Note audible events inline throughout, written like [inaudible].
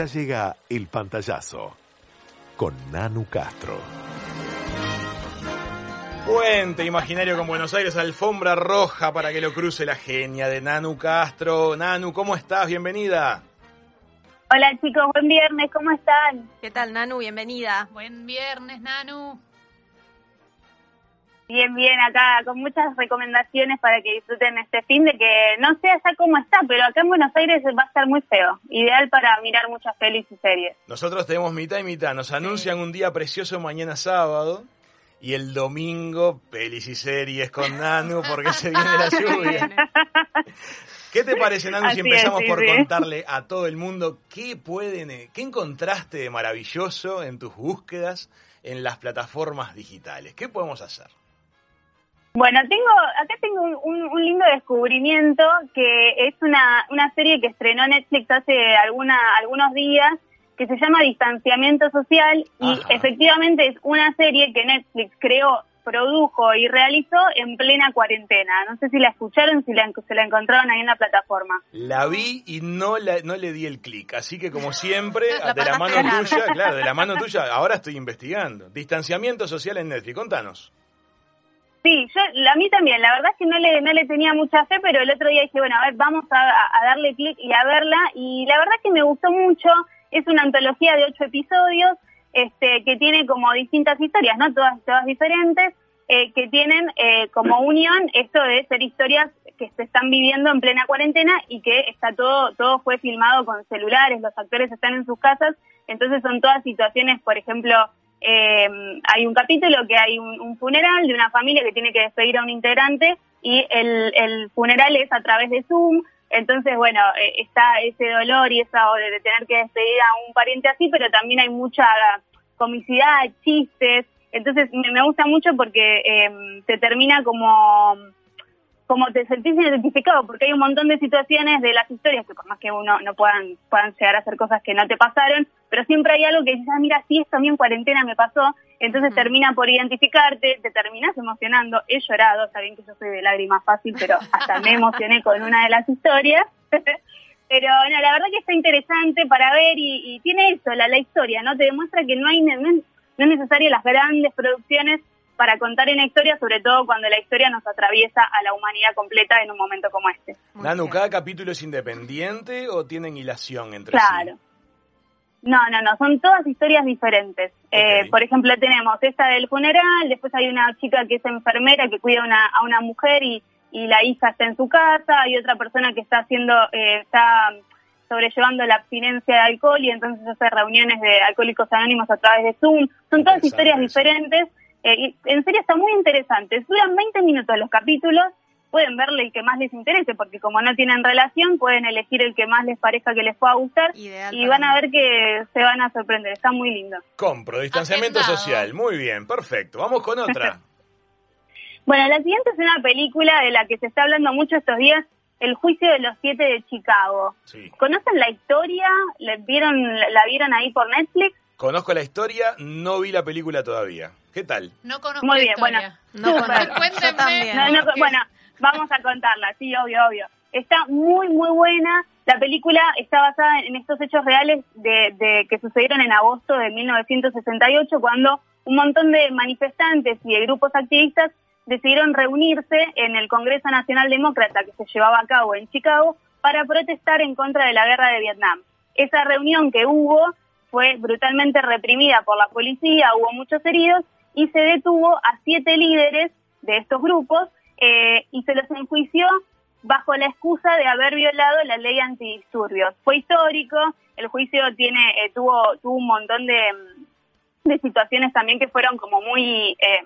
Ya llega el pantallazo con Nanu Castro. Puente imaginario con Buenos Aires, alfombra roja para que lo cruce la genia de Nanu Castro. Nanu, ¿cómo estás? Bienvenida. Hola chicos, buen viernes, ¿cómo están? ¿Qué tal, Nanu? Bienvenida. Buen viernes, Nanu. Bien, bien, acá con muchas recomendaciones para que disfruten este fin de que no sé allá cómo está, pero acá en Buenos Aires va a estar muy feo. Ideal para mirar muchas pelis y series. Nosotros tenemos mitad y mitad. Nos anuncian un día precioso mañana sábado y el domingo pelis y series con Nanu porque se viene la [laughs] lluvia. ¿Qué te parece, Nanu, si empezamos por contarle a todo el mundo qué pueden, eh, qué encontraste de maravilloso en tus búsquedas en las plataformas digitales? ¿Qué podemos hacer? Bueno, tengo acá tengo un, lindo descubrimiento que es una, una serie que estrenó Netflix hace alguna, algunos días que se llama Distanciamiento Social y efectivamente es una serie que Netflix creó, produjo y realizó en plena cuarentena. No sé si la escucharon, si la, se la encontraron ahí en la plataforma. La vi y no, la, no le di el clic, así que como siempre, [laughs] de la mano tuya, claro, de la mano tuya, ahora estoy investigando. Distanciamiento Social en Netflix, contanos. Sí, yo, a mí también, la verdad es que no le, no le tenía mucha fe, pero el otro día dije, bueno, a ver, vamos a, darle clic y a verla, y la verdad es que me gustó mucho, es una antología de ocho episodios, este, que tiene como distintas historias, ¿no? Todas, todas diferentes, eh, que tienen eh, como unión esto de ser historias que se están viviendo en plena cuarentena y que está todo, todo fue filmado con celulares, los actores están en sus casas, entonces son todas situaciones, por ejemplo, eh, hay un capítulo que hay un, funeral de una familia que tiene que despedir a un integrante y el, funeral es a través de Zoom. Entonces, bueno, eh, está ese dolor y esa de tener que despedir a un pariente así, pero también hay mucha comicidad, chistes. Entonces, me, gusta mucho porque eh, se termina como como te sentís identificado, porque hay un montón de situaciones de las historias que por más que uno no puedan, puedan llegar a hacer cosas que no te pasaron, pero siempre hay algo que dices, ah, mira, sí, esto a mí en cuarentena me pasó, entonces termina por identificarte, te terminas emocionando, he llorado, saben que yo soy de lágrimas fácil, pero [laughs] hasta me emocioné con una de las historias. [laughs] Pero no, la verdad que está interesante para ver y, tiene eso, la, la historia, ¿no? Te demuestra que no hay no es necesario las grandes producciones para contar una historia, sobre todo cuando la historia nos atraviesa a la humanidad completa en un momento como este. Nanu, ¿cada capítulo es independiente o tienen hilación entre sí? Claro. No, no, no, son todas historias diferentes. Eh, por ejemplo, tenemos esta del funeral, después hay una chica que es enfermera que cuida a una mujer y, la hija está en su casa, hay otra persona que está haciendo, eh, está sobrellevando la abstinencia de alcohol y entonces hace reuniones de alcohólicos anónimos a través de Zoom. Son todas historias diferentes eh, en serio está muy interesante. Duran 20 minutos los capítulos. Pueden verle el que más les interese, porque como no tienen relación, pueden elegir el que más les parezca que les pueda gustar y van a ver que se van a sorprender. Está muy lindo. Compro, distanciamiento social. Muy bien, perfecto. Vamos con otra. [laughs] bueno, la siguiente es una película de la que se está hablando mucho estos días, El juicio de los siete de Chicago. ¿Conocen la historia? ¿La vieron, ¿La vieron ahí por Netflix? Conozco la historia, no vi la película todavía. ¿Qué tal? No conozco Muy bien, bueno. No [laughs] conozco. bueno, vamos a contarla, sí, obvio, obvio. Está muy, muy buena. La película está basada en estos hechos reales de, de que sucedieron en agosto de 1968, cuando un montón de manifestantes y de grupos activistas decidieron reunirse en el Congreso Nacional Demócrata que se llevaba a cabo en Chicago para protestar en contra de la guerra de Vietnam. Esa reunión que hubo fue brutalmente reprimida por la policía, hubo muchos heridos y se detuvo a siete líderes de estos grupos eh, y se los enjuició bajo la excusa de haber violado la ley antidisturbios. Fue histórico, el juicio tiene eh, tuvo tuvo un montón de, de, situaciones también que fueron como muy eh,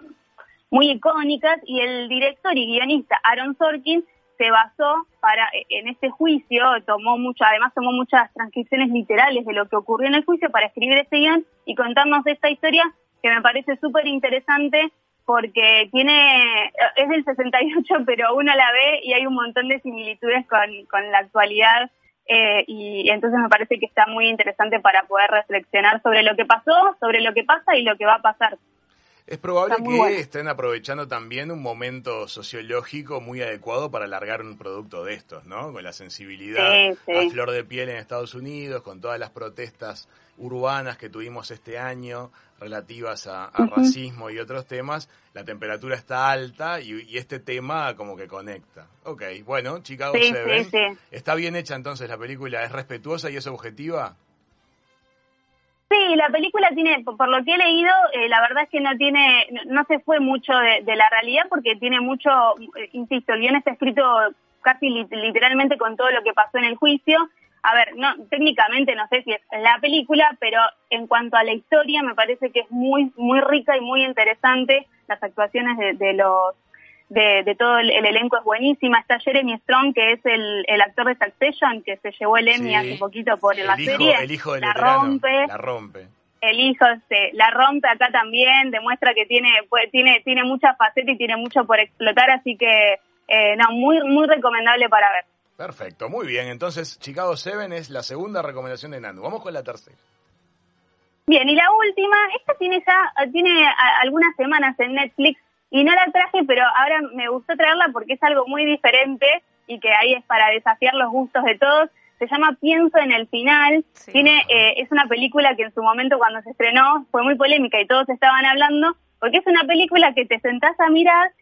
muy icónicas y el director y guionista Aaron Sorkin se basó para e, en este juicio, tomó mucho, además tomó muchas transcripciones literales de lo que ocurrió en el juicio para escribir este guion y contarnos esta historia que me parece súper interesante porque tiene, es del 68, [laughs] pero uno la ve y hay un montón de similitudes con, con la actualidad eh, y entonces me parece que está muy interesante para poder reflexionar sobre lo que pasó, sobre lo que pasa y lo que va a pasar. Es probable que estén aprovechando también un momento sociológico muy adecuado para alargar un producto de estos, ¿no? Con la sensibilidad a flor de piel en Estados Unidos, con todas las protestas urbanas que tuvimos este año relativas a, racismo y otros temas, la temperatura está alta y, este tema como que conecta. Ok, bueno, Chicago sí, Seven. ¿Está bien hecha entonces la película? ¿Es respetuosa y es objetiva? Sí, la película tiene, por lo que he leído, eh, la verdad es que no tiene, no se fue mucho de, la realidad porque tiene mucho, eh, insisto, el guion está escrito casi literalmente con todo lo que pasó en el juicio. A ver, no, técnicamente no sé si es la película, pero en cuanto a la historia me parece que es muy, muy rica y muy interesante. Las actuaciones de los de, todo el, elenco es buenísima. Está Jeremy Strong, que es el, actor de Succession, que se llevó el Emmy hace poquito por la serie. El hijo la rompe. La rompe. El hijo este, la rompe acá también, demuestra que tiene, pues, tiene, tiene mucha faceta y tiene mucho por explotar, así que eh, no, muy, muy recomendable para ver. Perfecto, muy bien. Entonces, Chicago Seven es la segunda recomendación de Nando. Vamos con la tercera. Bien, y la última, esta tiene ya, tiene algunas semanas en Netflix, y no la traje, pero ahora me gustó traerla porque es algo muy diferente y que ahí es para desafiar los gustos de todos. Se llama Pienso en el final. Tiene, eh, es una película que en su momento cuando se estrenó fue muy polémica y todos estaban hablando, porque es una película que te sentás a mirar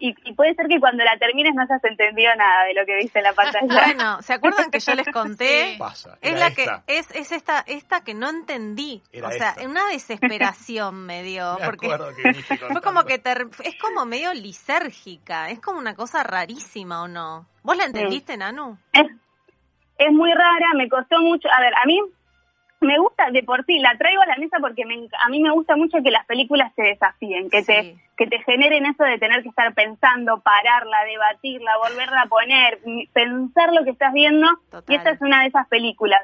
y, puede ser que cuando la termines no hayas entendido nada de lo que viste en la pantalla. [laughs] Bueno, ¿se acuerdan que yo les conté? [laughs] es la que es, es esta esta que no entendí. o sea, una desesperación me dio [laughs] porque fue como que es como medio lisérgica, es como una cosa rarísima o no. ¿Vos la entendiste, Nanu? Es, es muy rara, me costó mucho. A ver, a mí me gusta de por sí, la traigo a la mesa porque a mí me gusta mucho que las películas te desafíen, que te que te generen eso de tener que estar pensando, pararla, debatirla, volverla a poner, pensar lo que estás viendo. Y esta es una de esas películas.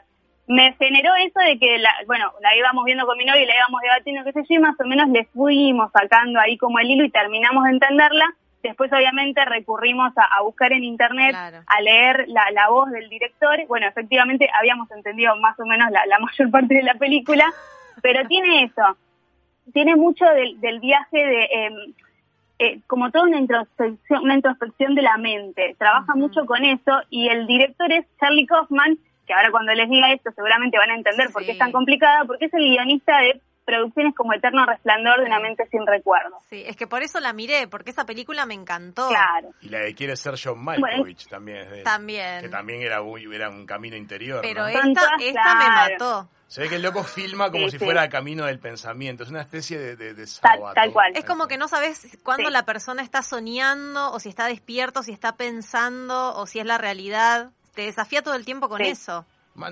Me generó eso de que, la, bueno, la íbamos viendo con mi novio y la íbamos debatiendo, qué sé yo, y más o menos le fuimos sacando ahí como el hilo y terminamos de entenderla. Después, obviamente, recurrimos a, buscar en internet, a leer la, la, voz del director. Bueno, efectivamente, habíamos entendido más o menos la, la [laughs] mayor parte de la película, pero tiene eso. Tiene mucho del, del viaje de. Em, eh, como toda una introspección, una introspección de la mente. Trabaja mucho con eso y el director es Charlie Kaufman, que ahora cuando les diga esto seguramente van a entender por qué es tan complicada, porque es el guionista de producciones como Eterno Resplandor de una mente sin recuerdo. Sí, es que por eso la miré, porque esa película me encantó. Claro. Y la de Quiere ser John Malkovich también. también. Que también era, era un camino interior. Pero esta, esta me mató. Se ve que el loco filma como si fuera camino del pensamiento. Es una especie de, de, tal, cual. Es como que no sabes cuándo la persona está soñando, o si está despierto, si está pensando, o si es la realidad. Te desafía todo el tiempo con eso.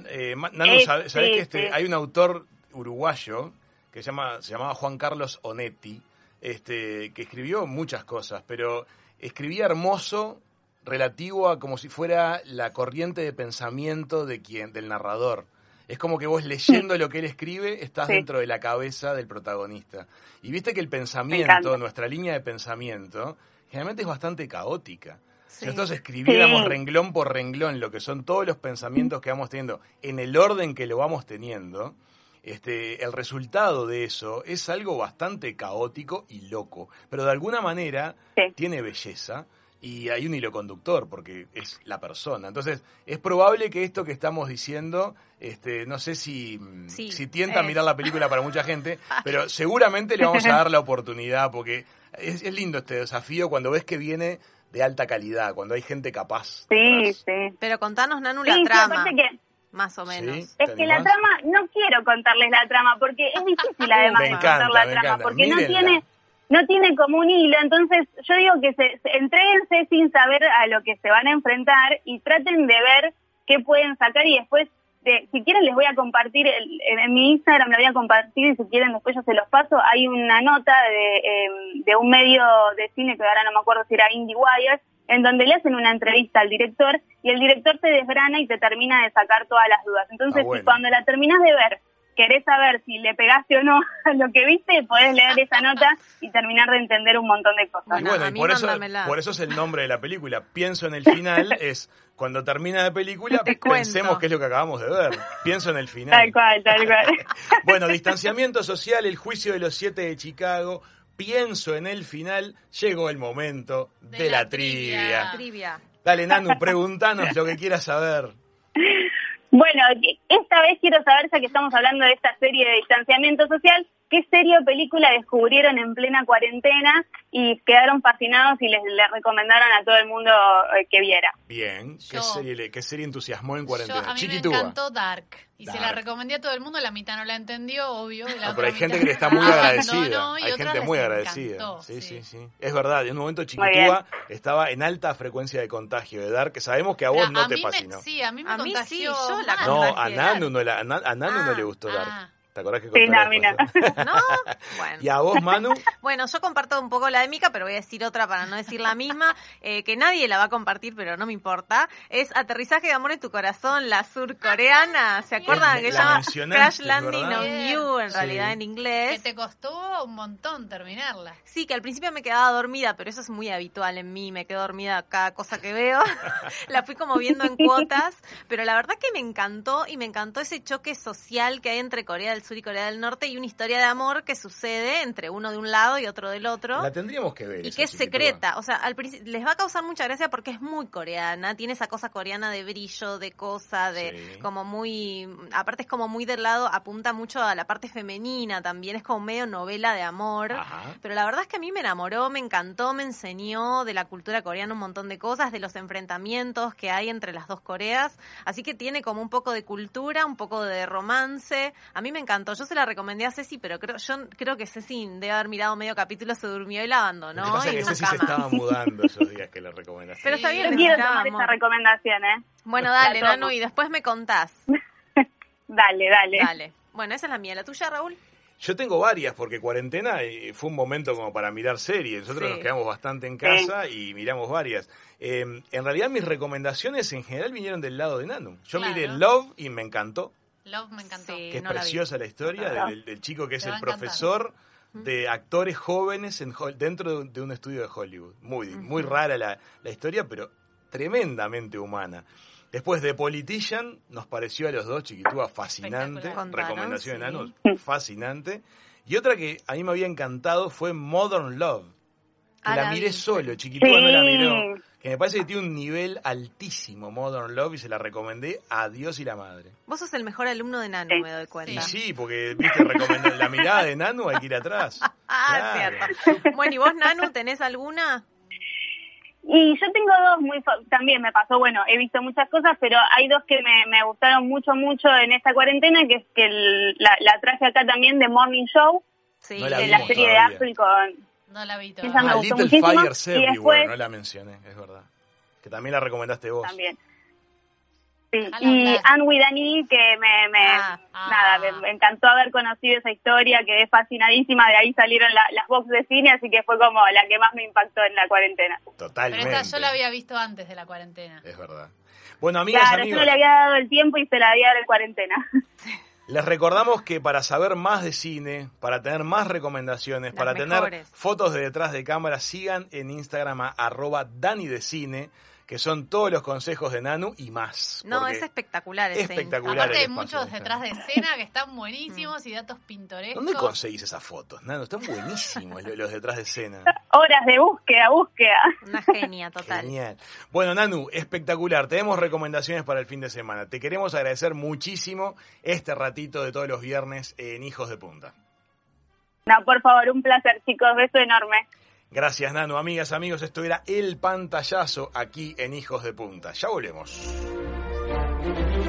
eh, Nano, ¿sabes, que este, hay un autor uruguayo que se, llama, se llamaba Juan Carlos Onetti, este, que escribió muchas cosas, pero escribía hermoso relativo a como si fuera la corriente de pensamiento de quien, del narrador. Es como que vos leyendo lo que él escribe estás dentro de la cabeza del protagonista. Y viste que el pensamiento, nuestra línea de pensamiento, generalmente es bastante caótica. Si nosotros escribiéramos renglón por renglón lo que son todos los pensamientos que vamos teniendo en el orden que lo vamos teniendo, este, el resultado de eso es algo bastante caótico y loco, pero de alguna manera tiene belleza y hay un hilo conductor porque es la persona. Entonces, es probable que esto que estamos diciendo, este, no sé si, si tienta a mirar la película para mucha gente, [laughs] pero seguramente le vamos a dar la oportunidad porque es, lindo este desafío cuando ves que viene de alta calidad, cuando hay gente capaz. Sí, sí. Pero contanos, Nanu, la trama. Más o menos. Es que la trama, no quiero contarles la trama, porque es difícil [laughs] además contar la trama, porque no tiene no tiene como un hilo, entonces yo digo que se, se sin saber a lo que se van a enfrentar y traten de ver qué pueden sacar y después, de, si quieren les voy a compartir, en, mi Instagram la voy a compartir y si quieren después yo se los paso, hay una nota de, em, de un medio de cine que ahora no me acuerdo si era IndieWire, en donde le hacen una entrevista al director y el director te desgrana y te termina de sacar todas las dudas. Entonces, ah, cuando la terminas de ver, querés saber si le pegaste o no [laughs] a lo que viste, podés leer esa nota y terminar de entender un montón de cosas. Y bueno, y por eso, por eso es el nombre de la película. Pienso en el final, [laughs] es cuando termina la película, pensemos qué es lo que acabamos de ver. Pienso en el final. Tal cual, tal [laughs] cual. bueno, distanciamiento social, el juicio de los siete de Chicago, pienso en el final, llegó el momento de, la, trivia. trivia. Dale, Nanu, preguntanos lo que quieras saber. Bueno, esta vez quiero saber, ya que estamos hablando de esta serie de distanciamiento social, ¿qué serie o película descubrieron en plena cuarentena y quedaron fascinados y les, recomendaron a todo el mundo eh, que viera? Bien, ¿qué, serie, ¿qué serie entusiasmó en cuarentena? a mí me encantó Dark. Y se la recomendé a todo el mundo, la mitad no la entendió, obvio. pero hay gente que le está [laughs] muy agradecida. hay gente muy agradecida. Sí, sí, sí, Es verdad, en un momento Chiquitúa estaba en alta frecuencia de contagio de dar, que sabemos que a vos no te fascinó. sí, a mí me contagió. no, a Nanu no, a, Nanu no le gustó ah. ¿Te acordás que sí, no, [laughs] no. Bueno. [laughs] ¿Y a vos, Manu? [laughs] bueno, yo comparto un poco la de Mica, pero voy a decir otra para no decir la misma, eh, que nadie la va a compartir, pero no me importa. Es Aterrizaje de Amor en tu Corazón, la surcoreana. ¿Se acuerdan? que llama Crash Landing on You, en realidad en inglés. Que te costó un montón terminarla. Sí, que al principio me quedaba dormida, pero eso es muy habitual en mí, me quedo dormida cada cosa que veo. la fui como viendo en cuotas, pero la verdad que me encantó y me encantó ese choque social que hay entre Corea del Sur y Corea del Norte y una historia de amor que sucede entre uno de un lado y otro del otro. La tendríamos que ver. Y que es secreta. O sea, al les va a causar mucha gracia porque es muy coreana. Tiene esa cosa coreana de brillo, de cosa, de como muy. Aparte, es como muy del lado, apunta mucho a la parte femenina también. Es como medio novela de amor. Pero la verdad es que a mí me enamoró, me encantó, me enseñó de la cultura coreana un montón de cosas, de los enfrentamientos que hay entre las dos Coreas. Así que tiene como un poco de cultura, un poco de romance. A mí me encantó yo se la recomendé a Ceci, pero creo, yo creo que Ceci debe haber mirado medio capítulo, se durmió y la abandonó. Lo que es que Ceci se estaba mudando [laughs] esos días que le recomendaste. Pero está bien, yo quiero tomar esa recomendación, ¿eh? Bueno, dale, Nanu, y después me contás. [laughs] dale, dale. Dale. Bueno, esa es la mía. ¿La tuya, Raúl? Yo tengo varias, porque cuarentena fue un momento como para mirar series. Nosotros nos quedamos bastante en casa y miramos varias. Em, en realidad mis recomendaciones en general vinieron del lado de Nanu. Yo miré Love y me encantó. Love me encantó. que es preciosa la, historia del, chico que es el profesor de actores jóvenes en, dentro de un estudio de Hollywood. Muy, muy rara la, historia, pero tremendamente humana. Después de Politician, nos pareció a los dos, Chiquitúa, fascinante. Recomendación de Nanos, [laughs] fascinante. Y otra que a mí me había encantado fue Modern Love. Que la, miré solo, Chiquitúa no la miró que me parece que tiene un nivel altísimo Modern Love y se la recomendé a Dios y la madre. Vos sos el mejor alumno de Nanu, me doy cuenta. Y sí, porque viste la mirada de Nanu hay que ir atrás. [laughs] ah, cierto. Bueno, ¿y vos Nanu tenés alguna? Y yo tengo dos muy, también me pasó, bueno, he visto muchas cosas, pero hay dos que me, gustaron mucho, mucho en esta cuarentena, que es que la, traje acá también de Morning Show, sí. de la serie de Apple con no la vi todavía. Esa me gustó Little Everywhere, no la mencioné, es verdad. Que también la recomendaste vos. También. Sí, y Anne with que me, me ah, nada, ah. me, encantó haber conocido esa historia, quedé fascinadísima, de ahí salieron las box de cine, así que fue como la que más me impactó en la cuarentena. Totalmente. Pero esta yo la había visto antes de la cuarentena. Es verdad. Bueno, amigas, claro, yo no le había dado el tiempo y se la había dado en cuarentena. [laughs] Les recordamos que para saber más de cine, para tener más recomendaciones, para tener fotos de detrás de cámara, sigan en Instagram a arroba Dani de Cine que son todos los consejos de Nanu y más. No, es espectacular. Ese espectacular. Aparte hay muchos detrás de escena que están buenísimos y datos pintorescos. ¿Dónde conseguís esas fotos, Nanu? Están buenísimos los detrás de escena. Horas de búsqueda, búsqueda. Una genia total. Genial. Bueno, Nanu, espectacular. Tenemos recomendaciones para el fin de semana. Te queremos agradecer muchísimo este ratito de todos los viernes en Hijos de Punta. No, por favor, un placer, chicos. Beso enorme. Gracias, Nano. Amigas, amigos, esto era El Pantallazo aquí en Hijos de Punta. Ya volvemos.